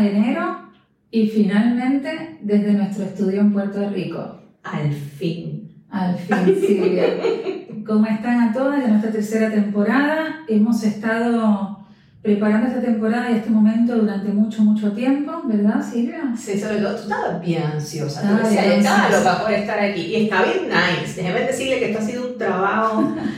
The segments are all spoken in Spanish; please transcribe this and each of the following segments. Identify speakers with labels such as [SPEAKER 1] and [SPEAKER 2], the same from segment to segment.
[SPEAKER 1] de enero y finalmente desde nuestro estudio en Puerto Rico.
[SPEAKER 2] Al fin.
[SPEAKER 1] Al fin, Silvia. ¿Cómo están a todas de nuestra tercera temporada? Hemos estado preparando esta temporada y este momento durante mucho, mucho tiempo, ¿verdad, Silvia?
[SPEAKER 2] Sí, sobre todo tú estabas bien ansiosa, tú decías, estaba loca por estar aquí y está bien nice. Déjeme decirle que esto ha sido un trabajo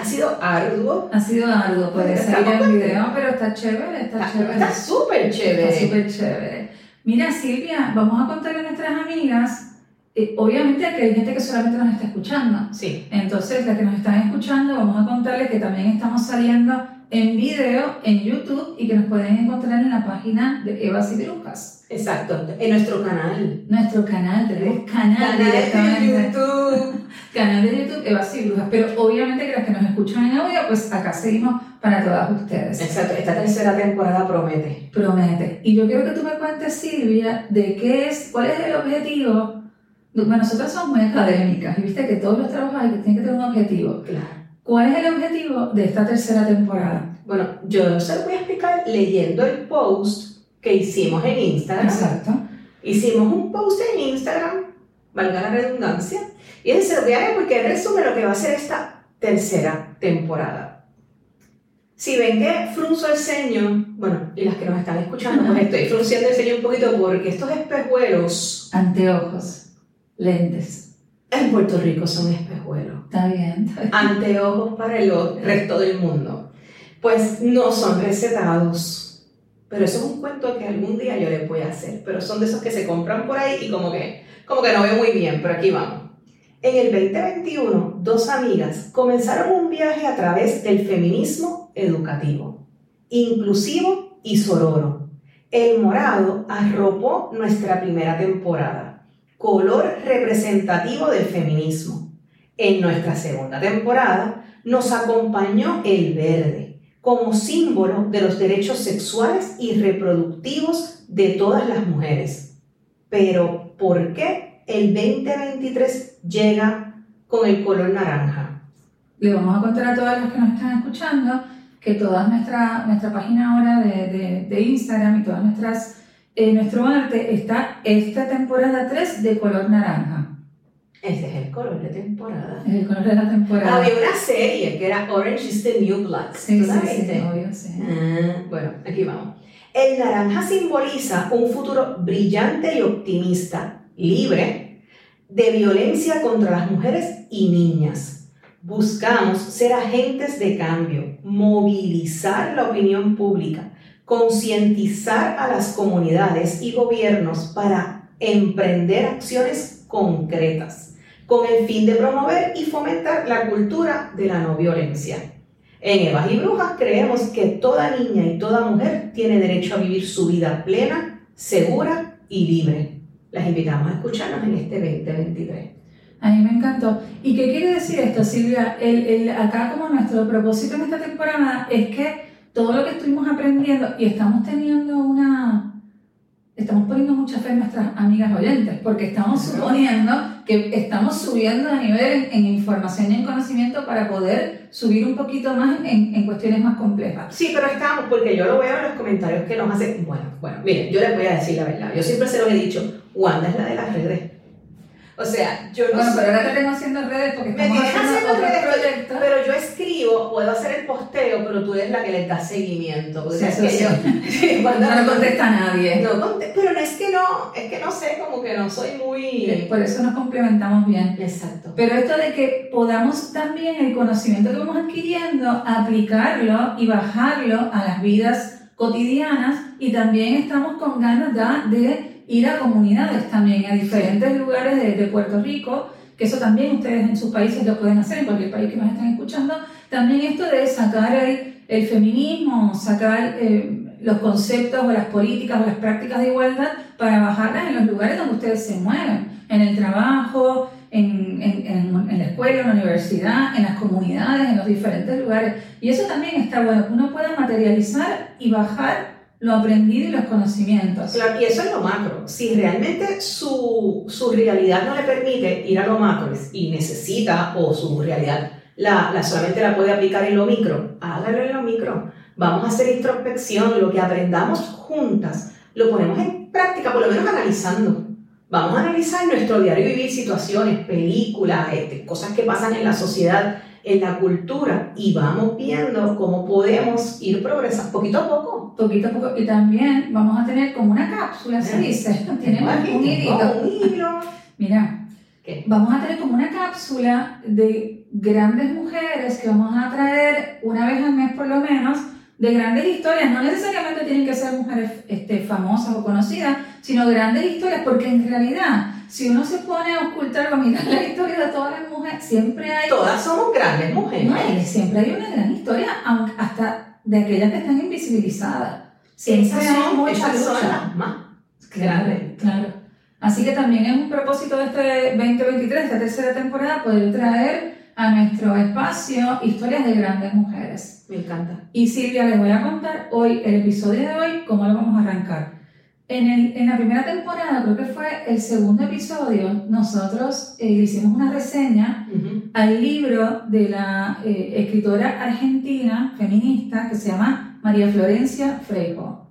[SPEAKER 2] ha sido arduo.
[SPEAKER 1] Ha sido algo, puede salir
[SPEAKER 2] muy
[SPEAKER 1] video, pero está chévere, está,
[SPEAKER 2] Está
[SPEAKER 1] chévere.
[SPEAKER 2] está súper chévere.
[SPEAKER 1] Está súper chévere. Mira, Silvia, vamos a contarle a nuestras amigas, eh, obviamente que hay gente que solamente nos está escuchando.
[SPEAKER 2] Sí,
[SPEAKER 1] Entonces, las que nos están escuchando, vamos a contarles que también estamos saliendo en video en YouTube y que nos pueden encontrar en la página de Evas y Brujas.
[SPEAKER 2] exacto. En nuestro canal.
[SPEAKER 1] Nuestro canal, tenemos canal, directamente.
[SPEAKER 2] YouTube.
[SPEAKER 1] Canal de YouTube Evas y Brujas. Pero obviamente que las que nos escuchan en audio, pues acá seguimos para todas ustedes.
[SPEAKER 2] Exacto. Esta tercera temporada promete.
[SPEAKER 1] Promete. Y yo quiero que tú me cuentes, Silvia, de qué es, cuál es el objetivo. Bueno, nosotras somos muy académicas y viste que todos los trabajos hay que tienen que tener un objetivo.
[SPEAKER 2] Claro.
[SPEAKER 1] ¿Cuál es el objetivo de esta tercera temporada?
[SPEAKER 2] Bueno, yo se lo voy a explicar leyendo el post que hicimos en Instagram.
[SPEAKER 1] Exacto.
[SPEAKER 2] Hicimos un post en Instagram, valga la redundancia, y ese se lo voy a leer porque resume lo que va a ser esta tercera temporada. Si ven que frunzo el ceño, bueno, y las que nos están escuchando, pues estoy frunciendo el ceño un poquito porque estos espejuelos
[SPEAKER 1] Anteojos, lentes.
[SPEAKER 2] En Puerto Rico son espejuelos.
[SPEAKER 1] Está bien. está bien.
[SPEAKER 2] Anteojos para el resto del mundo. Pues no son recetados. Pero eso es un cuento que algún día yo les voy a hacer. Pero son de esos que se compran por ahí y como que, como que no veo muy bien, pero aquí vamos. En el 2021, dos amigas comenzaron un viaje a través del feminismo educativo, inclusivo y sororo. El morado arropó nuestra primera temporada, color representativo del feminismo. En nuestra segunda temporada nos acompañó el verde, como símbolo de los derechos sexuales y reproductivos de todas las mujeres. Pero, ¿por qué el 2023 llega con el color naranja?
[SPEAKER 1] Le vamos a contar a todas las que nos están escuchando que toda nuestra, nuestra página ahora de, de, de Instagram y todas nuestras eh, nuestro arte está esta temporada 3 de color naranja.
[SPEAKER 2] Este es el color de temporada.
[SPEAKER 1] Es el color de la temporada.
[SPEAKER 2] Había una serie que era Orange is the New Black.
[SPEAKER 1] Sí,
[SPEAKER 2] ¿Tú
[SPEAKER 1] sí, sí, obvio, sí.
[SPEAKER 2] Ah, bueno, aquí vamos. El naranja simboliza un futuro brillante y optimista, libre de violencia contra las mujeres y niñas. Buscamos ser agentes de cambio, movilizar la opinión pública, concientizar a las comunidades y gobiernos para emprender acciones concretas con el fin de promover y fomentar la cultura de la no violencia. En Evas y Brujas creemos que toda niña y toda mujer tiene derecho a vivir su vida plena, segura y libre. Las invitamos a escucharnos en este 2023.
[SPEAKER 1] A mí me encantó. ¿Y qué quiere decir esto, Silvia? El, el- acá como nuestro propósito en esta temporada es que todo lo que estuvimos aprendiendo y estamos teniendo una... Estamos poniendo mucha fe en nuestras amigas oyentes, porque estamos suponiendo que estamos subiendo de nivel en, en información y en conocimiento para poder subir un poquito más en, en cuestiones más complejas.
[SPEAKER 2] Sí, pero estamos, porque yo lo veo en los comentarios que nos hacen. Bueno, bueno, miren, yo les voy a decir la verdad. Yo siempre se los he dicho, Wanda es la de las redes. O sea, yo no
[SPEAKER 1] Bueno,
[SPEAKER 2] sé-
[SPEAKER 1] pero ahora te tengo haciendo redes porque
[SPEAKER 2] Me
[SPEAKER 1] estamos haciendo
[SPEAKER 2] haciendo
[SPEAKER 1] otros
[SPEAKER 2] redes,
[SPEAKER 1] proyectos.
[SPEAKER 2] Pero yo escribo, puedo hacer el posteo, pero tú eres la que les da seguimiento.
[SPEAKER 1] Sí, eso
[SPEAKER 2] que
[SPEAKER 1] sí.
[SPEAKER 2] yo- Wanda-
[SPEAKER 1] No lo contesta nadie.
[SPEAKER 2] No conte- pero no es que no, es que no sé, como que no soy muy...
[SPEAKER 1] Por eso nos complementamos bien.
[SPEAKER 2] Exacto.
[SPEAKER 1] Pero esto de que podamos también el conocimiento que vamos adquiriendo, aplicarlo y bajarlo a las vidas cotidianas y también estamos con ganas da- de ir a comunidades también, a diferentes lugares de, de Puerto Rico, que eso también ustedes en sus países lo pueden hacer, en cualquier país que nos estén escuchando, también esto de sacar el, el feminismo, sacar eh, los conceptos o las políticas o las prácticas de igualdad para bajarlas en los lugares donde ustedes se mueven, en el trabajo, en, en, en, en la escuela, en la universidad, en las comunidades, en los diferentes lugares. Y eso también está bueno, que uno pueda materializar y bajar lo aprendido y los conocimientos.
[SPEAKER 2] Y eso es lo macro. Si realmente su, su realidad no le permite ir a lo macro y necesita, o su realidad la, la solamente la puede aplicar en lo micro, hágalo en lo micro. Vamos a hacer introspección, lo que aprendamos juntas, lo ponemos en práctica, por lo menos analizando. Vamos a analizar nuestro diario vivir situaciones, películas, este, cosas que pasan en la sociedad, en la cultura, y vamos viendo cómo podemos ir progresando poquito a poco.
[SPEAKER 1] Poquito a poco. Y también vamos a tener como una cápsula, se dice. Tenemos un
[SPEAKER 2] hilo.
[SPEAKER 1] Mira,
[SPEAKER 2] ¿Qué?
[SPEAKER 1] vamos a tener como una cápsula de grandes mujeres que vamos a traer una vez al mes por lo menos de grandes historias, no necesariamente tienen que ser mujeres este, famosas o conocidas, sino grandes historias, porque en realidad, si uno se pone a ocultar o a mirar la historia de todas las mujeres, siempre hay...
[SPEAKER 2] Todas somos grandes mujeres.
[SPEAKER 1] No, siempre hay una gran historia, aunque hasta de aquellas que están invisibilizadas. Siempre
[SPEAKER 2] Esas
[SPEAKER 1] hay
[SPEAKER 2] son,
[SPEAKER 1] mucha
[SPEAKER 2] esas son las más
[SPEAKER 1] Claro,
[SPEAKER 2] grandes.
[SPEAKER 1] claro. Así que también es un propósito de este 2023, esta tercera temporada, poder traer a nuestro espacio historias de grandes mujeres.
[SPEAKER 2] Me encanta.
[SPEAKER 1] Y Silvia, les voy a contar hoy, el episodio de hoy, cómo lo vamos a arrancar. En, el- en la primera temporada, creo que fue el segundo episodio, nosotros eh, hicimos una reseña al libro de la eh, escritora argentina feminista que se llama María Florencia Freijo.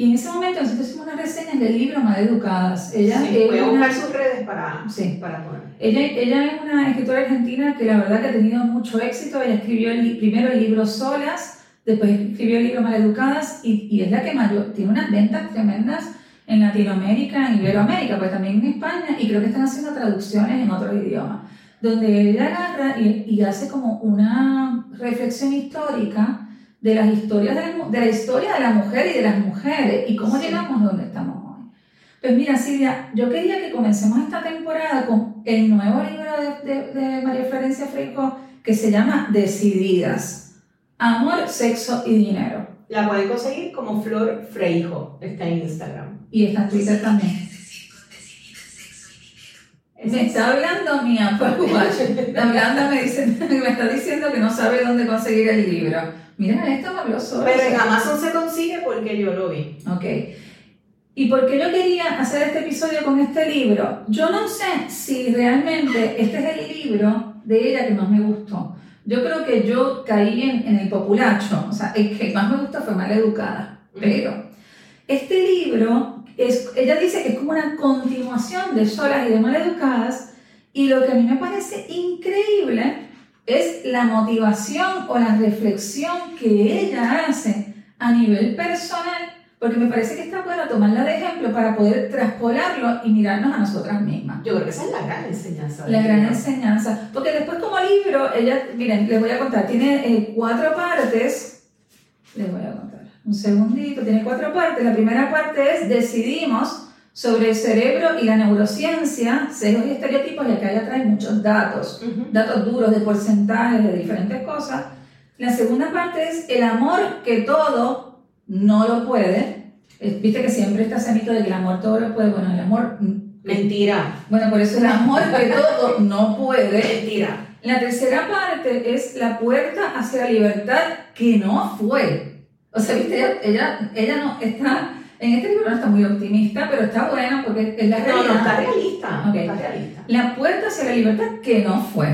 [SPEAKER 1] Y en ese momento nosotros hicimos una reseña del libro Maleducadas. Ella,
[SPEAKER 2] Sí, voy a buscar sus redes para,
[SPEAKER 1] Sí.
[SPEAKER 2] para poner.
[SPEAKER 1] ella, ella es una escritora argentina que la verdad que ha tenido mucho éxito. Ella escribió el primero el libro Solas, después escribió el libro Maleducadas y, y es la que mayor, tiene unas ventas tremendas en Latinoamérica, en Iberoamérica, pues también en España y creo que están haciendo traducciones en otros idiomas, donde ella agarra y, y hace como una reflexión histórica de las historias de la, de la historia de la mujer y de las mujeres y cómo
[SPEAKER 2] Sí.
[SPEAKER 1] llegamos a donde estamos hoy. Pues mira, Silvia, yo quería que comencemos esta temporada con el nuevo libro de, de- de María Florencia Freijo que se llama Decididas. Amor, sexo y dinero.
[SPEAKER 2] La pueden conseguir como Flor Freijo. Está en Instagram.
[SPEAKER 1] Y está en Twitter también. Me está hablando mi Apple Watch. Está hablando, me, dice, me está diciendo que no sabe dónde conseguir el libro. Mira, esto me habló solo.
[SPEAKER 2] Pero en Amazon se consigue porque yo lo vi.
[SPEAKER 1] Ok. ¿Y por qué yo quería hacer este episodio con este libro? Yo no sé si realmente este es el libro de ella que más me gustó. Yo creo que yo caí en, en el populacho, o sea, el que más me gustó fue Maleducada. Pero este libro, es, ella dice que es como una continuación de Solas y de Maleducadas, y lo que a mí me parece increíble es la motivación o la reflexión que ella hace a nivel personal, porque me parece que está bueno tomarla de ejemplo para poder traspolarlo y mirarnos a nosotras mismas.
[SPEAKER 2] Yo creo que esa es la gran enseñanza.
[SPEAKER 1] La gran
[SPEAKER 2] libro.
[SPEAKER 1] enseñanza. Porque después como libro, ella, miren, les voy a contar, tiene eh, cuatro partes. Les voy a contar. Un segundito, tiene cuatro partes. La primera parte es Decidimos sobre el cerebro y la neurociencia, sesgos y estereotipos, y acá ella trae muchos datos,
[SPEAKER 2] Ujú.
[SPEAKER 1] datos duros de porcentajes, de diferentes cosas. La segunda parte es el amor que todo no lo puede. Viste que siempre está ese mito de que el amor todo lo puede. Bueno, el amor mm,
[SPEAKER 2] Mentira.
[SPEAKER 1] bueno, por eso el amor que todo no puede.
[SPEAKER 2] Mentira.
[SPEAKER 1] La tercera parte es la puerta hacia la libertad que no fue. O sea, viste, ella, ella, ella no está, en este libro no está muy optimista, pero está bueno porque es la
[SPEAKER 2] No,
[SPEAKER 1] realidad.
[SPEAKER 2] no, está realista.
[SPEAKER 1] Ok.
[SPEAKER 2] Está realista.
[SPEAKER 1] La puerta hacia la libertad que no fue.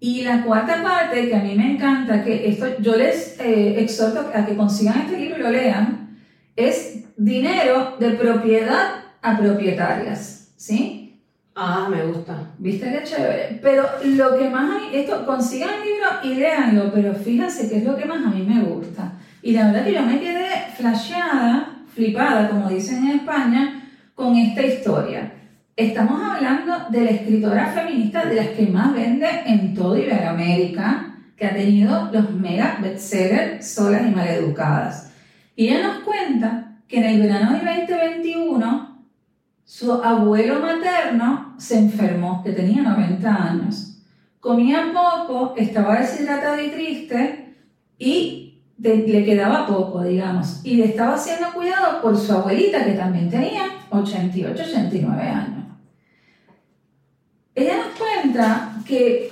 [SPEAKER 1] Y la cuarta parte, que a mí me encanta, que esto yo les eh, exhorto a que consigan este libro y lo lean, es dinero de propiedad a propietarias. ¿Sí?
[SPEAKER 2] Ah, me gusta.
[SPEAKER 1] ¿Viste qué chévere? Pero lo que más a mí, esto, consigan el libro y léanlo, pero fíjense qué es lo que más a mí me gusta. Y la verdad que yo me quedé flasheada, flipada, como dicen en España, con esta historia. Estamos hablando de la escritora feminista de las que más vende en toda Iberoamérica, que ha tenido los mega bestsellers solas y maleducadas. Y ella nos cuenta que en el verano del 2021 su abuelo materno se enfermó, que tenía 90 años. Comía poco, estaba deshidratado y triste y de- le quedaba poco, digamos. Y le estaba siendo cuidado por su abuelita, que también tenía 88, 89 años. Ella nos cuenta que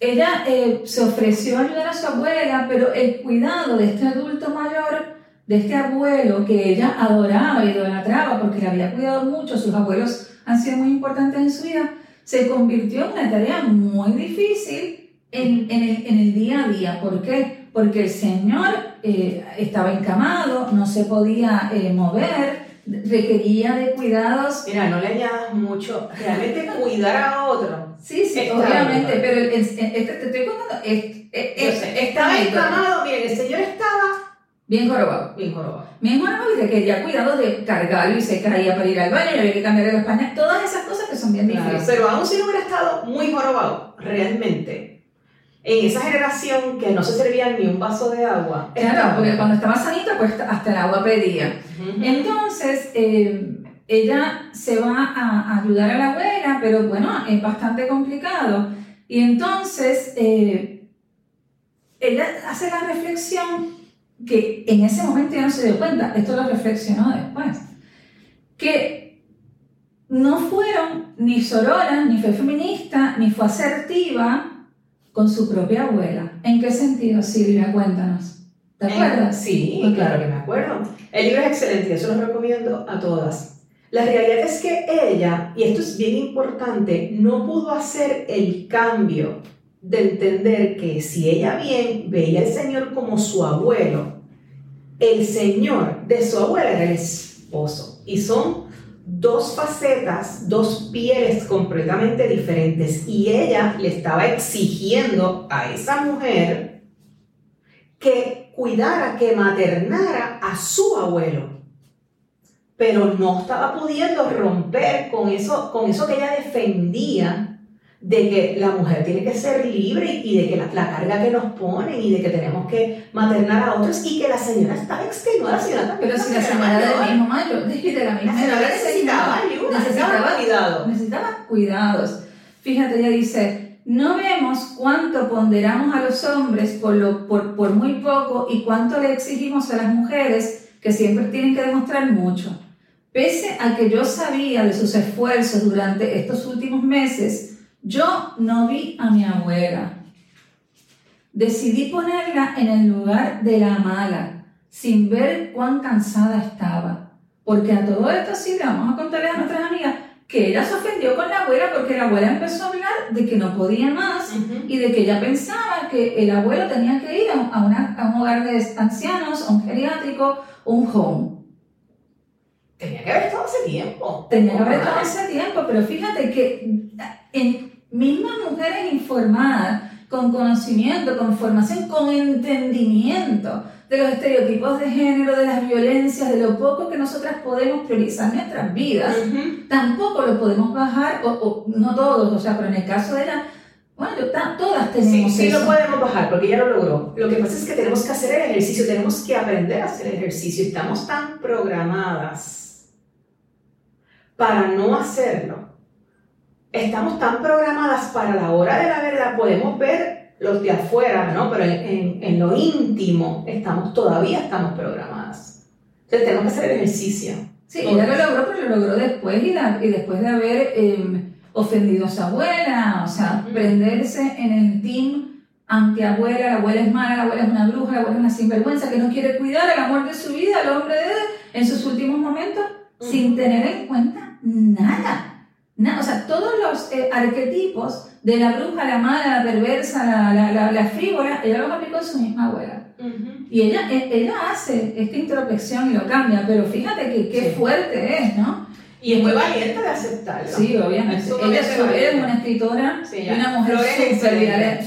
[SPEAKER 1] ella eh, se ofreció a ayudar a su abuela, pero el cuidado de este adulto mayor de este abuelo que ella adoraba y idolatraba porque le había cuidado mucho, sus abuelos han sido muy importantes en su vida, se convirtió en una tarea muy difícil en, en, el, en el, día a día. ¿Por qué? Porque el Señor eh, estaba encamado, no se podía eh, mover, requería de cuidados.
[SPEAKER 2] Mira, no le añadas mucho, realmente cuidar a otro.
[SPEAKER 1] Sí, sí, obviamente, pero el, el, te estoy contando,
[SPEAKER 2] estaba encamado, miren, el Señor estaba
[SPEAKER 1] Bien jorobado.
[SPEAKER 2] Bien jorobado.
[SPEAKER 1] Bien jorobado y requería cuidado de cargarlo y se caía para ir al baño y había que cambiarle los pañales. Todas esas cosas que son bien difíciles.
[SPEAKER 2] pero aún si no hubiera estado muy jorobado, realmente, en esa generación que no se servía ni un vaso de agua.
[SPEAKER 1] Claro, porque cuando estaba sanita, pues hasta el agua pedía. Entonces, eh, ella se va a, ayudar a la abuela, pero bueno, es bastante complicado. Y entonces, eh, ella hace la reflexión que en ese momento ya no se dio cuenta, esto lo reflexionó después, que no fueron ni sorora, ni fue feminista, ni fue asertiva con su propia abuela. ¿En qué sentido, Silvia? Cuéntanos. ¿Te acuerdas?
[SPEAKER 2] Sí, claro que me acuerdo. El libro es excelente, eso lo recomiendo a todas. La realidad es que ella, y esto es bien importante, no pudo hacer el cambio de entender que si ella bien veía al Señor como su abuelo, el Señor de su abuela era el esposo. Y son dos facetas, dos pieles completamente diferentes. Y ella le estaba exigiendo a esa mujer que cuidara, que maternara a su abuelo. Pero no estaba pudiendo romper con eso, con eso que ella defendía de que la mujer tiene que ser libre y de que la, carga que nos ponen y de que tenemos que maternar a otros y que la señora estaba extenuada, la señora también.
[SPEAKER 1] Pero si la señora del mismo mayo, de la misma
[SPEAKER 2] señora necesitaba ayuda, necesitaba cuidado.
[SPEAKER 1] Necesitaba cuidados. Fíjate, ella dice, no vemos cuánto ponderamos a los hombres por, lo, por, por muy poco y cuánto le exigimos a las mujeres que siempre tienen que demostrar mucho. Pese a que yo sabía de sus esfuerzos durante estos últimos meses, yo no vi a mi abuela. Decidí ponerla en el lugar de la mala, sin ver cuán cansada estaba. Porque a todo esto sí le vamos a contarle a nuestras amigas que ella se ofendió con la abuela porque la abuela empezó a hablar de que no podía más y de que ella pensaba que el abuelo tenía que ir a, a un hogar de ancianos, a un geriátrico un home.
[SPEAKER 2] Tenía que haber estado hace tiempo.
[SPEAKER 1] Tenía que haber estado hace tiempo, pero fíjate que en, mismas mujeres informadas, con conocimiento, con formación, con entendimiento de los estereotipos de género, de las violencias, de lo poco que nosotras podemos priorizar en nuestras vidas, tampoco lo podemos bajar, o, no todos, o sea, pero en el caso de la... Bueno, todas tenemos
[SPEAKER 2] sí, sí lo podemos bajar porque ya lo logró. Lo que pasa es que tenemos que hacer el ejercicio, tenemos que aprender a hacer el ejercicio. Estamos tan programadas para no hacerlo estamos tan programadas para la hora de la verdad, podemos ver los de afuera, ¿no? Pero en, en, lo íntimo estamos, todavía estamos programadas. Entonces tenemos que hacer el ejercicio.
[SPEAKER 1] Sí, ella lo logró, pero lo logró después y, y después de haber em, ofendido a su abuela, o sea, prenderse en el team anti-abuela, la abuela es mala, la abuela es una bruja, la abuela es una sinvergüenza que no quiere cuidar al amor de su vida, al hombre de en sus últimos momentos, sin tener en cuenta nada o sea, todos los eh, arquetipos de la bruja, la mala, la perversa, la, la, la, frívola, ella los aplicó en su misma abuela. Y ella, e, ella hace esta introspección y lo cambia, pero fíjate que qué fuerte es, ¿no?
[SPEAKER 2] Y es muy valiente de aceptarlo.
[SPEAKER 1] Sí, obviamente. ella es una escritora y una mujer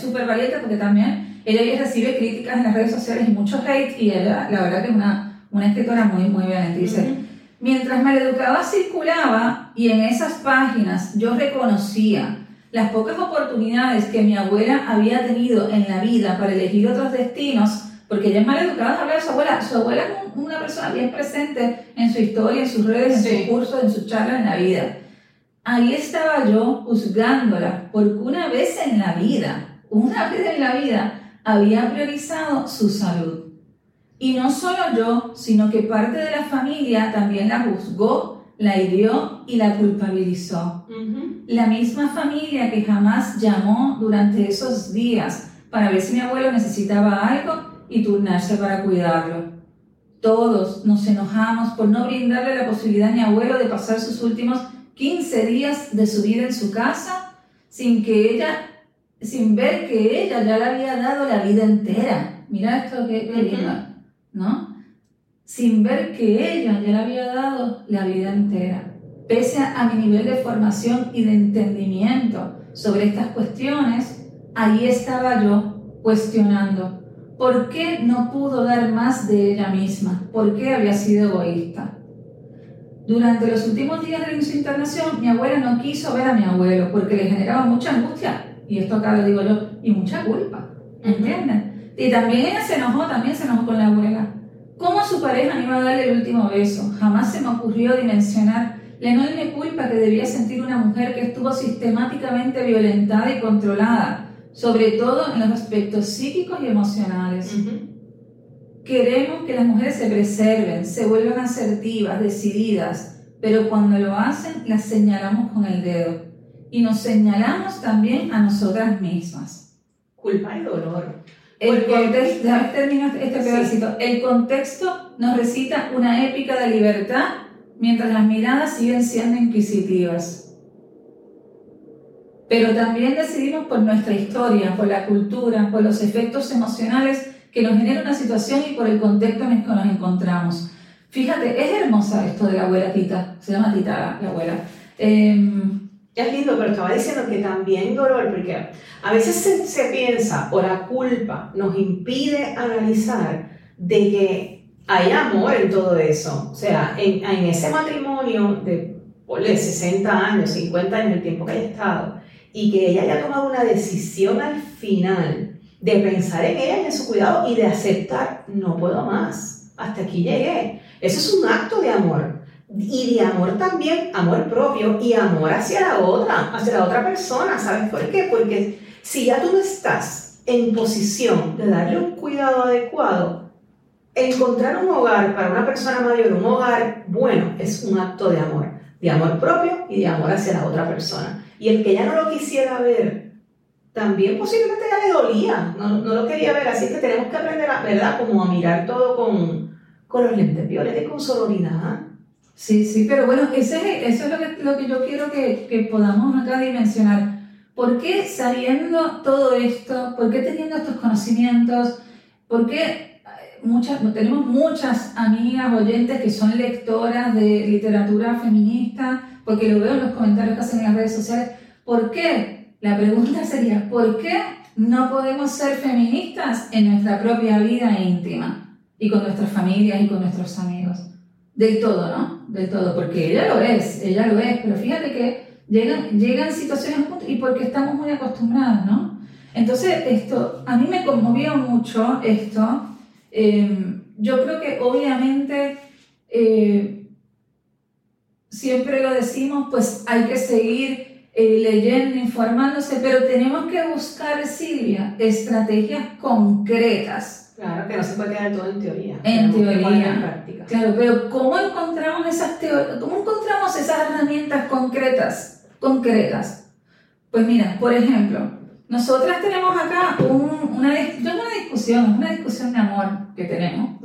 [SPEAKER 1] súper valiente porque también ella recibe críticas en las redes sociales y mucho hate y ella, la verdad que es una, una escritora muy, muy valiente. Dice, Mientras Maleducada circulaba y en esas páginas yo reconocía las pocas oportunidades que mi abuela había tenido en la vida para elegir otros destinos, porque ella es maleducada habla de su abuela. Su abuela es una persona bien presente en su historia, en sus redes, en sus cursos, en sus charlas en la vida. Ahí estaba yo juzgándola, porque una vez en la vida, una vez en la vida, había priorizado su salud. Y no solo yo, sino que parte de la familia también la juzgó, la hirió y la culpabilizó. La misma familia que jamás llamó durante esos días para ver si mi abuelo necesitaba algo y turnarse para cuidarlo. todos nos enojamos por no brindarle la posibilidad a mi abuelo de pasar sus últimos 15 días de su vida en su casa sin que ella, sin ver que ella ya le había dado la vida entera. Mira esto que, lindo, ¿no? Sin ver que ella ya le había dado la vida entera. Pese a mi nivel de formación y de entendimiento sobre estas cuestiones, ahí estaba yo cuestionando por qué no pudo dar más de ella misma, por qué había sido egoísta. Durante los últimos días de su internación, mi abuela no quiso ver a mi abuelo porque le generaba mucha angustia, y esto acá lo digo yo, y mucha culpa, ¿entienden? Y también ella se enojó, también se enojó con la abuela. ¿Cómo su pareja no iba a darle el último beso? Jamás se me ocurrió dimensionar la enorme culpa que debía sentir una mujer que estuvo sistemáticamente violentada y controlada, sobre todo en los aspectos psíquicos y emocionales. Queremos que las mujeres se preserven, se vuelvan asertivas, decididas, pero cuando lo hacen las señalamos con el dedo y nos señalamos también a nosotras mismas.
[SPEAKER 2] Culpa y dolor.
[SPEAKER 1] El contexto, este pedacito. El contexto nos recita una épica de libertad mientras las miradas siguen siendo inquisitivas. Pero también decidimos por nuestra historia, por la cultura, por los efectos emocionales que nos genera una situación y por el contexto en el que nos encontramos. Fíjate, es hermosa esto de la abuela Tita, se llama Tita la abuela.
[SPEAKER 2] Em, es lindo, pero estaba diciendo que también dolor, porque a veces se, piensa o la culpa nos impide analizar de que hay amor en todo eso. O sea, en, en ese matrimonio de, de 60 años, 50 años, el tiempo que haya estado, y que ella haya tomado una decisión al final de pensar en ella y en su cuidado y de aceptar, no puedo más, hasta aquí llegué. Eso es un acto de amor. Y de amor también, amor propio y amor hacia la otra, hacia la otra persona. ¿Sabes por qué? Porque si ya tú no estás en posición de darle un cuidado adecuado, encontrar un hogar para una persona mayor, un hogar bueno, es un acto de amor, de amor propio y de amor hacia la otra persona. Y el que ya no lo quisiera ver también posiblemente ya le dolía, no, no, lo quería ver, así que tenemos que aprender, a, ¿verdad? Como a mirar todo con, con los lentes violetas y con sororidad.
[SPEAKER 1] Sí, sí, pero bueno, ese, eso es lo que, lo que yo quiero que, que podamos acá dimensionar. ¿Por qué sabiendo todo esto, por qué teniendo estos conocimientos, por qué eh, muchas, tenemos muchas amigas oyentes que son lectoras de literatura feminista, porque lo veo en los comentarios que hacen en las redes sociales, ¿por qué la pregunta sería, ¿por qué no podemos ser feministas en nuestra propia vida íntima y con nuestras familias y con nuestros amigos? Del todo, ¿no? Del todo, porque ella lo es, ella lo es, pero fíjate que llegan, llegan situaciones y porque estamos muy acostumbradas, ¿no? Entonces, esto, a mí me conmovió mucho esto. Em, yo creo que obviamente eh, siempre lo decimos, pues hay que seguir eh, leyendo, informándose, pero tenemos que buscar, Silvia, estrategias concretas.
[SPEAKER 2] Claro, que no se puede quedar todo en teoría.
[SPEAKER 1] En teoría. En práctica. Claro, pero ¿cómo encontramos esas ¿Cómo encontramos esas herramientas concretas? Concretas. Pues mira, por ejemplo, nosotras tenemos acá un, una, una discusión, una discusión de amor que tenemos.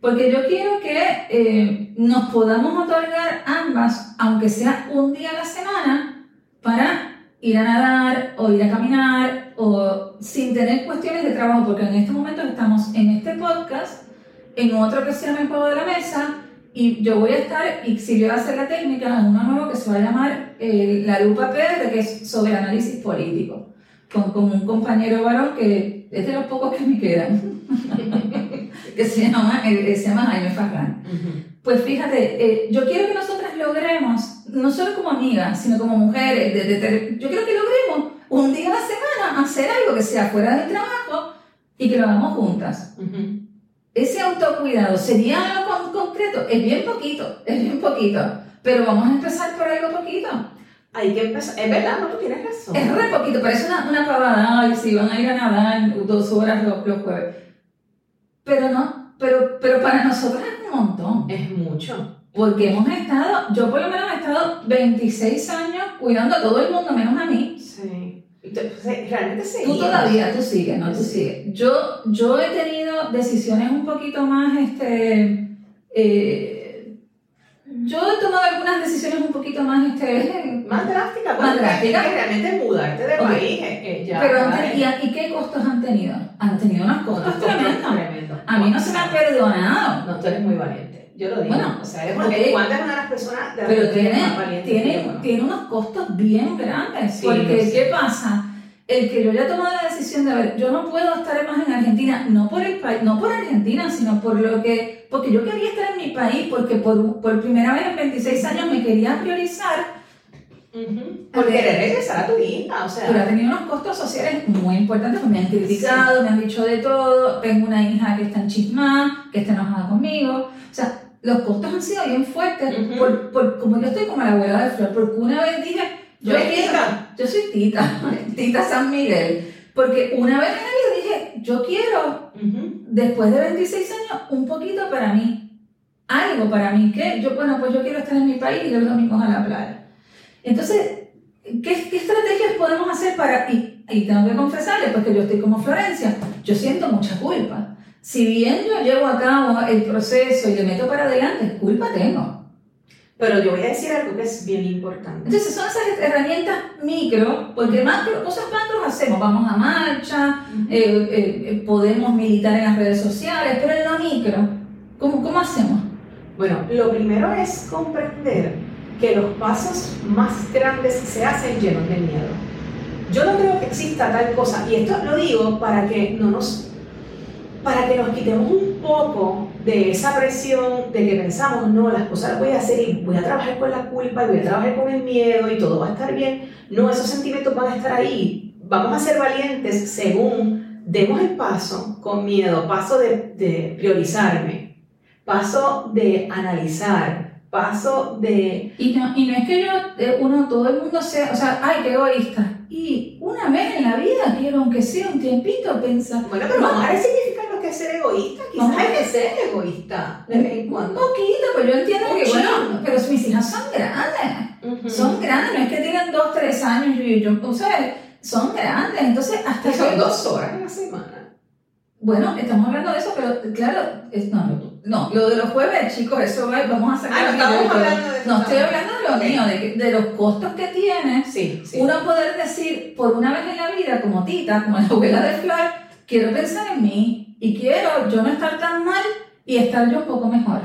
[SPEAKER 1] Porque yo quiero que eh, nos podamos otorgar ambas, aunque sea un día a la semana, para ir a nadar o ir a caminar o sin tener cuestiones de trabajo, porque en este momento estamos en este podcast, en otro que se llama El Juego de la Mesa, y yo voy a estar, y si voy a hacer la técnica, en uno nuevo que se va a llamar eh, La Lupa PR, que es sobre análisis político, con, con un compañero varón que es de los pocos que me quedan, que se llama, eh, se llama Jaime Farrán. Pues fíjate, eh, yo quiero que nosotras logremos, no solo como amigas, sino como mujeres, de, yo quiero que logremos un día a la semana hacer algo que sea fuera del trabajo y que lo hagamos juntas. Ese autocuidado sería algo concreto, es bien poquito, es bien poquito, pero vamos a empezar por algo poquito.
[SPEAKER 2] Hay que empezar, es verdad, no, tú tienes razón.
[SPEAKER 1] Es re poquito, parece una, una pavada, ay, si van a ir a nadar dos horas los, los jueves. Pero no, pero, pero para nosotros montón.
[SPEAKER 2] Es mucho.
[SPEAKER 1] Porque hemos estado, yo por lo menos he estado 26 años cuidando a todo el mundo, menos a mí.
[SPEAKER 2] Sí. Realmente sí.
[SPEAKER 1] Tú todavía, tú sigues, ¿no? Tú sigues. Yo, yo he tenido decisiones un poquito más, este, eh, yo he tomado algunas decisiones un poquito más, este,
[SPEAKER 2] Más drástica,
[SPEAKER 1] Más
[SPEAKER 2] porque
[SPEAKER 1] drástica.
[SPEAKER 2] es que realmente mudarte de
[SPEAKER 1] Ok.
[SPEAKER 2] país eh, eh, ya.
[SPEAKER 1] pero teni- ¿y, y qué costos han tenido? Han tenido unos costos tremendos. A mí no se me ha perdonado.
[SPEAKER 2] No, tú eres muy valiente. Yo lo digo.
[SPEAKER 1] Bueno,
[SPEAKER 2] o sea,
[SPEAKER 1] ok.
[SPEAKER 2] porque Wanda es una de las personas de las
[SPEAKER 1] Pero tiene,
[SPEAKER 2] más valientes que
[SPEAKER 1] tiene, tiene unos costos bien grandes.
[SPEAKER 2] Sí,
[SPEAKER 1] porque. ¿qué pasa? El que yo haya tomado la decisión de, a ver, yo no puedo estar más en Argentina, no por el país, no por Argentina, sino por lo que, porque yo quería estar en mi país, porque por, por primera vez en 26 años me quería priorizar,
[SPEAKER 2] Ujú. Por querer regresar a tu hija, o sea.
[SPEAKER 1] pero ha tenido unos costos sociales muy importantes, pues me han criticado, me han dicho de todo, tengo una hija que está en chismá, que está enojada conmigo, o sea, los costos han sido bien fuertes, por, por, como yo estoy como la abuela de Flor, porque una vez dije,
[SPEAKER 2] Yo
[SPEAKER 1] yo
[SPEAKER 2] eres
[SPEAKER 1] quiero,
[SPEAKER 2] tita.
[SPEAKER 1] yo soy tita, tita San Miguel, porque una vez en la vida dije, yo quiero, después de 26 años, un poquito para mí, algo para mí, que yo, bueno, pues yo quiero estar en mi país y ir los domingos a la playa. Entonces, ¿qué, qué estrategias podemos hacer para, y, y tengo que confesarle, porque yo estoy como Florencia, yo siento mucha culpa. Si bien yo llevo a cabo el proceso y le meto para adelante, culpa tengo.
[SPEAKER 2] Pero yo voy a decir algo que es bien importante.
[SPEAKER 1] Entonces son esas herramientas micro, porque macro, cosas macros hacemos, vamos a marcha, eh, eh, eh, podemos militar en las redes sociales, pero en lo micro, ¿cómo, cómo hacemos?
[SPEAKER 2] Bueno, lo primero es comprender que los pasos más grandes se hacen llenos de miedo. Yo no creo que exista tal cosa, y esto lo digo para que no nos para que nos quitemos un poco de esa presión de que pensamos, no, las cosas las voy a hacer y voy a trabajar con la culpa y voy a trabajar con el miedo y todo va a estar bien. No, esos sentimientos van a estar ahí. Vamos a ser valientes según demos el paso con miedo, paso de, de priorizarme, paso de analizar, paso de...
[SPEAKER 1] Y no, y no es que yo, eh, uno, todo el mundo sea, o sea, ay, qué egoísta. Y una vez en la vida quiero, aunque sea un tiempito, pensar,
[SPEAKER 2] Bueno, pero vamos a resignificar lo que es ser egoísta. Quizás hay que ser egoísta de vez en
[SPEAKER 1] un
[SPEAKER 2] cuando.
[SPEAKER 1] poquito, pues yo entiendo que,
[SPEAKER 2] Un
[SPEAKER 1] bueno, pero mis hijas son grandes. Son grandes, no es que tengan dos, tres años y yo, o sea, son grandes. Entonces, hasta
[SPEAKER 2] son
[SPEAKER 1] que-
[SPEAKER 2] dos horas en la semana.
[SPEAKER 1] Bueno, estamos hablando de eso, pero claro, es- no, no, no, lo de los jueves, chicos, eso va- vamos a sacar.
[SPEAKER 2] Ah, no estamos hablando de eso.
[SPEAKER 1] No, estoy hablando de lo
[SPEAKER 2] Ok.
[SPEAKER 1] mío, de, de los costos que tiene
[SPEAKER 2] Sí, sí.
[SPEAKER 1] uno poder decir, por una vez en la vida, como Tita, como la abuela de Flor, quiero pensar en mí y quiero yo no estar tan mal y estar yo un poco mejor.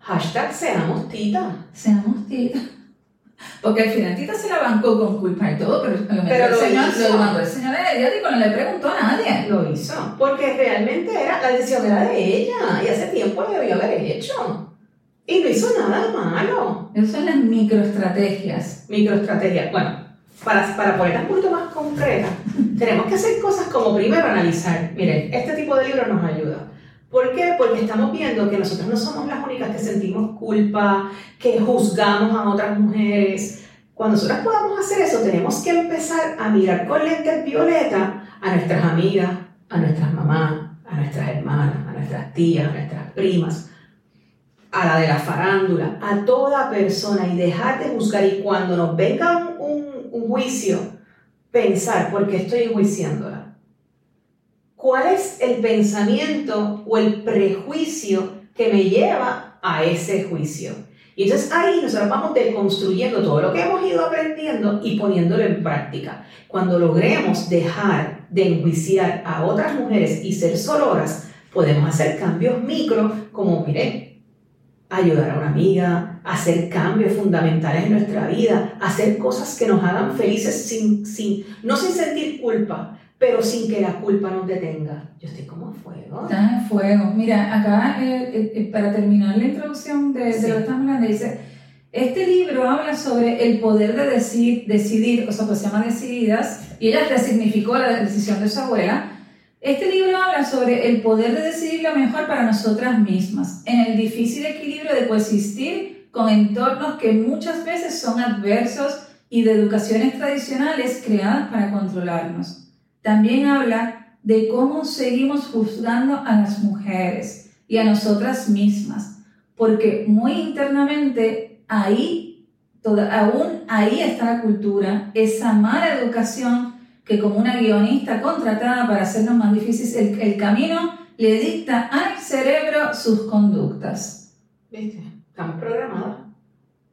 [SPEAKER 2] Hashtag seamos tita.
[SPEAKER 1] Seamos Tita. Porque al final Tita se la bancó con culpa y todo, pero lo, metió
[SPEAKER 2] Pero
[SPEAKER 1] el
[SPEAKER 2] lo
[SPEAKER 1] señor,
[SPEAKER 2] hizo.
[SPEAKER 1] lo mandó el señor mediático, no le preguntó a nadie.
[SPEAKER 2] Lo hizo. Porque realmente era, la decisión era de ella. Y hace tiempo lo debió haber hecho. Y no hizo nada malo.
[SPEAKER 1] Esas son las microestrategias.
[SPEAKER 2] Microestrategia. Bueno, para, para ponerlas un poquito más concretas, tenemos que hacer cosas como primero analizar. Miren, este tipo de libros nos ayuda. ¿Por qué? Porque estamos viendo que nosotros no somos las únicas que sentimos culpa, que juzgamos a otras mujeres. Cuando nosotras podamos hacer eso, tenemos que empezar a mirar con lentes violeta a nuestras amigas, a nuestras mamás, a nuestras hermanas, a nuestras tías, a nuestras primas, a la de la farándula, a toda persona y dejar de juzgar. Y cuando nos venga un, un- un juicio, pensar, ¿por qué estoy enjuiciándola? ¿Cuál es el pensamiento o el prejuicio que me lleva a ese juicio? Y entonces ahí nosotros vamos deconstruyendo todo lo que hemos ido aprendiendo y poniéndolo en práctica. Cuando logremos dejar de enjuiciar a otras mujeres y ser sororas, podemos hacer cambios micro, como miren, ayudar a una amiga, hacer cambios fundamentales en nuestra vida, hacer cosas que nos hagan felices sin, sin, no sin sentir culpa, pero sin que la culpa nos detenga. Yo estoy como a fuego.
[SPEAKER 1] En fuego. Mira, acá, eh, eh, eh, para terminar la introducción de, de
[SPEAKER 2] Sí.
[SPEAKER 1] lo que estamos hablando, dice, este libro habla sobre el poder de decir, decidir, o sea, pues se llama Decididas, y ella resignificó la decisión de su abuela. Este libro habla sobre el poder de decidir lo mejor para nosotras mismas, en el difícil equilibrio de coexistir con entornos que muchas veces son adversos y de educaciones tradicionales creadas para controlarnos. También habla de cómo seguimos juzgando a las mujeres y a nosotras mismas, porque muy internamente ahí, toda, aún ahí está la cultura, esa mala educación que como una guionista contratada para hacernos más difícil el, el camino, le dicta al cerebro sus conductas.
[SPEAKER 2] ¿Viste? Estamos programadas.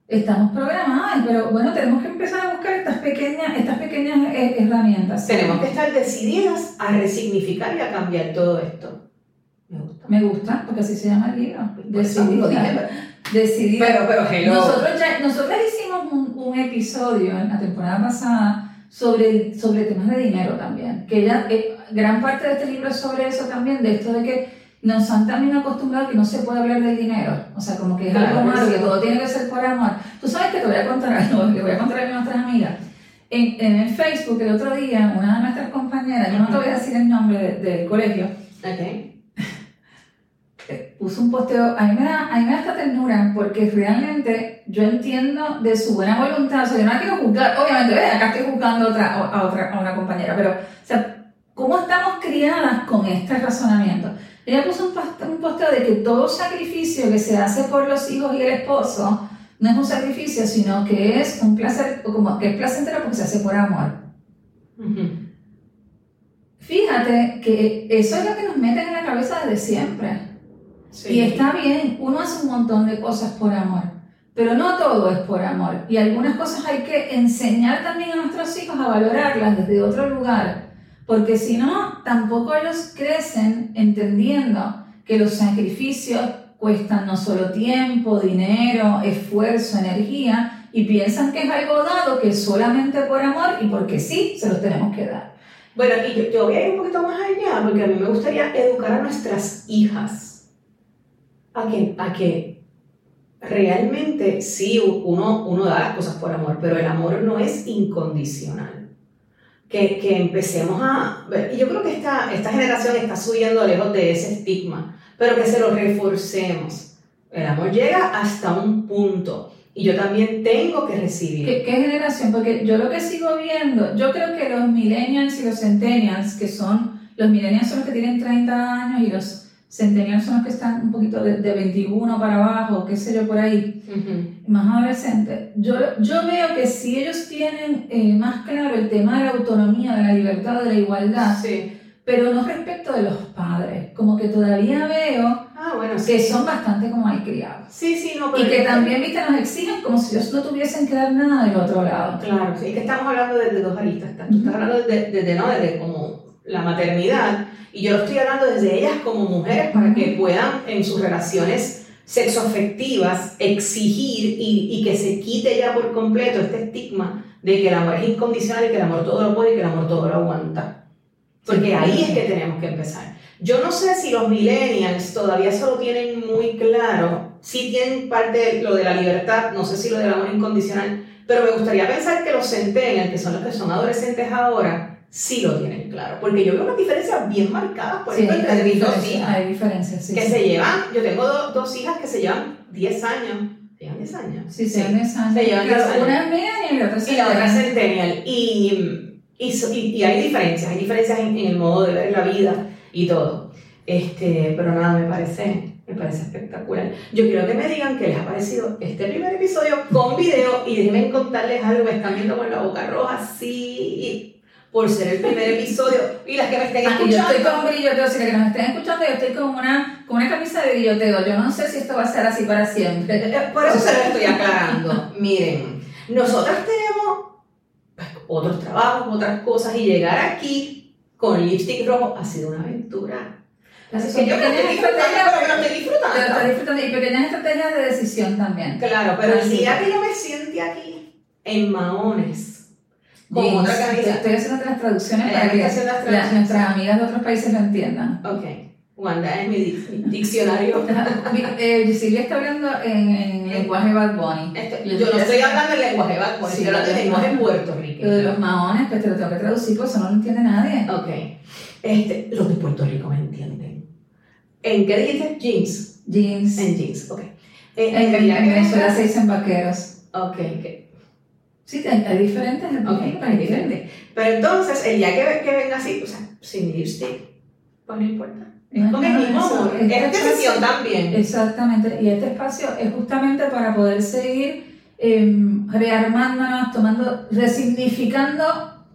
[SPEAKER 1] Estamos programadas, pero bueno, tenemos que empezar a buscar estas pequeñas, estas pequeñas eh, herramientas.
[SPEAKER 2] Tenemos que estar decididas a resignificar y a cambiar todo esto. Me gusta.
[SPEAKER 1] Me gusta, porque así se llama el libro.
[SPEAKER 2] Pero-
[SPEAKER 1] Decidida.
[SPEAKER 2] Pero, pero, hello.
[SPEAKER 1] Nosotros, ya, nosotros hicimos un, un episodio en la temporada pasada sobre, sobre temas de dinero también, que ya eh, gran parte de este libro es sobre eso también, de esto de que nos han también acostumbrado que no se puede hablar del dinero, o sea, como que es
[SPEAKER 2] Claro,
[SPEAKER 1] algo malo, que todo tiene que ser por amor. Tú sabes que te voy a contar algo, le voy a contar a nuestras amigas. En, en el Facebook el otro día, una de nuestras compañeras, yo no te voy a decir el nombre de- del colegio,
[SPEAKER 2] Ok.
[SPEAKER 1] eh, puso un posteo, a mí, me da, a mí me da esta ternura porque realmente yo entiendo de su buena voluntad, o sea, yo no la quiero juzgar, obviamente, ¿ves? acá estoy juzgando a otra, a, otra, a una compañera, pero, o sea, ¿cómo estamos criadas con este razonamiento? Ella puso un, post- un posteo de que todo sacrificio que se hace por los hijos y el esposo no es un sacrificio, sino que es un placer, o como que es placentero porque se hace por amor. Fíjate que eso es lo que nos meten en la cabeza desde siempre.
[SPEAKER 2] Sí.
[SPEAKER 1] Y está bien, uno hace un montón de cosas por amor, pero no todo es por amor. Y algunas cosas hay que enseñar también a nuestros hijos a valorarlas desde otro lugar, porque si no, tampoco ellos crecen entendiendo que los sacrificios cuestan no solo tiempo, dinero, esfuerzo, energía, y piensan que es algo dado que es solamente por amor y porque sí, se los tenemos que dar.
[SPEAKER 2] Bueno, y yo, voy a ir un poquito más allá, porque a mí me gustaría educar a nuestras hijas a que, a que realmente sí, uno, uno da las cosas por amor, pero el amor no es incondicional. Que, que empecemos a... Y yo creo que esta, esta generación está subiendo lejos de ese estigma, pero que se lo reforcemos. El amor llega hasta un punto y yo también tengo que recibir.
[SPEAKER 1] ¿Qué, qué generación? Porque yo lo que sigo viendo, yo creo que los millennials y los centennials, que son, los millennials son los que tienen 30 años y los centennials son los que están un poquito de, de 21 para abajo, qué sé yo, por ahí, más adolescentes. Yo, yo veo que si ellos tienen eh, más claro el tema de la autonomía, de la libertad, de la igualdad,
[SPEAKER 2] Sí.
[SPEAKER 1] pero no respecto de los padres, como que todavía veo
[SPEAKER 2] Ah, bueno, sí.
[SPEAKER 1] que son bastante como malcriados.
[SPEAKER 2] Sí, sí, no, pero
[SPEAKER 1] Y que también, viste, nos exigen como si ellos no tuviesen que dar nada del otro lado.
[SPEAKER 2] Claro, sí, es que estamos hablando desde dos aristas. Estás- hablando desde, desde, ¿no? desde como la maternidad y yo lo estoy hablando desde ellas como mujeres para que puedan en sus relaciones sexoafectivas exigir y, y que se quite ya por completo este estigma de que el amor es incondicional y que el amor todo lo puede y que el amor todo lo aguanta. Porque ahí es que tenemos que empezar. Yo no sé si los millennials todavía eso lo tienen muy claro. Sí tienen parte de lo de la libertad, no sé si lo del amor incondicional, pero me gustaría pensar que los centennials, que son los que son adolescentes ahora, sí lo tienen claro. Porque yo veo unas diferencias bien marcadas, por
[SPEAKER 1] Sí,
[SPEAKER 2] ejemplo, entre mis dos hijas,
[SPEAKER 1] hay diferencias, sí.
[SPEAKER 2] que
[SPEAKER 1] sí.
[SPEAKER 2] se llevan, yo tengo do- dos hijas que se llevan 10 años. ¿Se llevan 10 años?
[SPEAKER 1] Sí, se llevan 10 años.
[SPEAKER 2] Se llevan
[SPEAKER 1] Claro,
[SPEAKER 2] 10 años.
[SPEAKER 1] Una es millennial y la otra es
[SPEAKER 2] Y la otra es
[SPEAKER 1] centennial.
[SPEAKER 2] Y, y, y, y hay diferencias, hay diferencias en, en el modo de ver la vida y todo. Este, pero nada, me parece, me parece espectacular. Yo quiero que me digan qué les ha parecido este primer episodio con video y déjenme contarles algo. Me están viendo con la boca roja, sí, por ser el primer episodio. Y las que me estén
[SPEAKER 1] Ah, y yo
[SPEAKER 2] escuchando.
[SPEAKER 1] estoy con brilloteo, si la que nos estén escuchando, yo estoy con una, con una camisa de brilloteo. Yo no sé si esto va a ser así para siempre.
[SPEAKER 2] Por eso se lo estoy aclarando. Miren, nosotras tenemos pues, otros trabajos, otras cosas, y llegar aquí con lipstick rojo ha sido una aventura. Así que yo
[SPEAKER 1] pequeñas
[SPEAKER 2] disfrutando,
[SPEAKER 1] estrategias,
[SPEAKER 2] pero lo estoy
[SPEAKER 1] pero estoy
[SPEAKER 2] disfrutando.
[SPEAKER 1] disfrutando y pequeñas estrategias de decisión también.
[SPEAKER 2] Claro, pero el día
[SPEAKER 1] que-
[SPEAKER 2] yo me siente aquí, en Maones, con otra camisa.
[SPEAKER 1] Estoy haciendo las traducciones para
[SPEAKER 2] me
[SPEAKER 1] que
[SPEAKER 2] las traducciones.
[SPEAKER 1] nuestras amigas de otros países lo entiendan.
[SPEAKER 2] Ok, Wanda es mi, dic- mi diccionario.
[SPEAKER 1] eh, Silvia está hablando en, en lenguaje Bad Bunny.
[SPEAKER 2] Este,
[SPEAKER 1] Yo
[SPEAKER 2] yo no
[SPEAKER 1] estoy
[SPEAKER 2] hablando en lenguaje bad,
[SPEAKER 1] Sí,
[SPEAKER 2] estoy hablando en lenguaje puertorriqueño.
[SPEAKER 1] Lo de los maones, pues te lo tengo que traducir porque eso no lo entiende nadie.
[SPEAKER 2] Ok. Este, los de Puerto Rico me entienden. ¿En qué dijiste? Jeans.
[SPEAKER 1] Jeans.
[SPEAKER 2] En jeans, ok. Eh,
[SPEAKER 1] En, en
[SPEAKER 2] que
[SPEAKER 1] Venezuela se dicen vaqueros.
[SPEAKER 2] Ok, ok.
[SPEAKER 1] Sí, hay, hay diferentes.
[SPEAKER 2] Ok, es diferente. Pero entonces, el día que, que venga así, o sea, sin lipstick, pues no importa. Es con el
[SPEAKER 1] Ajá,
[SPEAKER 2] mismo
[SPEAKER 1] eso,
[SPEAKER 2] amor.
[SPEAKER 1] este
[SPEAKER 2] Es decisión
[SPEAKER 1] espacio-
[SPEAKER 2] también.
[SPEAKER 1] Exactamente, y este espacio es justamente para poder seguir eh, rearmándonos, tomando, resignificando.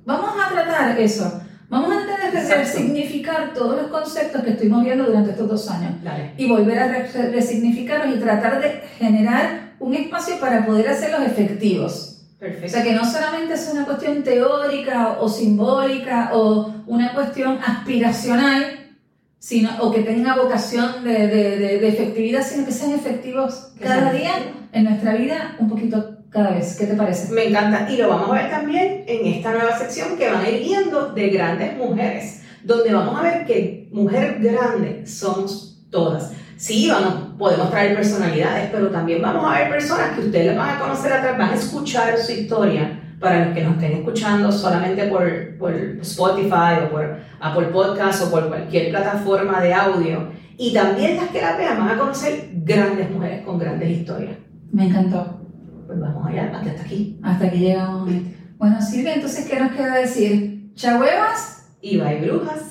[SPEAKER 1] Vamos a tratar eso. Vamos a de de resignificar todos los conceptos que estuvimos viendo durante estos dos años
[SPEAKER 2] Dale.
[SPEAKER 1] y volver a re- resignificarlos y tratar de generar un espacio para poder hacerlos efectivos. O
[SPEAKER 2] Perfecto.
[SPEAKER 1] sea, que no solamente es una cuestión teórica o simbólica o una cuestión aspiracional, sino, o que tenga vocación de, de- de- de efectividad, sino que sean efectivos cada día en nuestra vida, un poquito cada vez. ¿Qué te parece?
[SPEAKER 2] Me encanta. Y lo vamos a ver también en esta nueva sección que van a ir viendo de grandes mujeres, donde vamos a ver que mujer grande somos todas. Sí, vamos, podemos traer personalidades, pero también vamos a ver personas que ustedes van a conocer atrás, van a escuchar su historia. Para los que nos estén escuchando solamente por, por Spotify o por Apple Podcast o por cualquier plataforma de audio. Y también las que la vean van a conocer grandes mujeres con grandes historias.
[SPEAKER 1] Me encantó.
[SPEAKER 2] Pues vamos allá, hasta aquí.
[SPEAKER 1] Hasta aquí llegamos. Bueno, Silvia, entonces, ¿qué nos queda decir? ¿Chahuevas?
[SPEAKER 2] Y bye, brujas.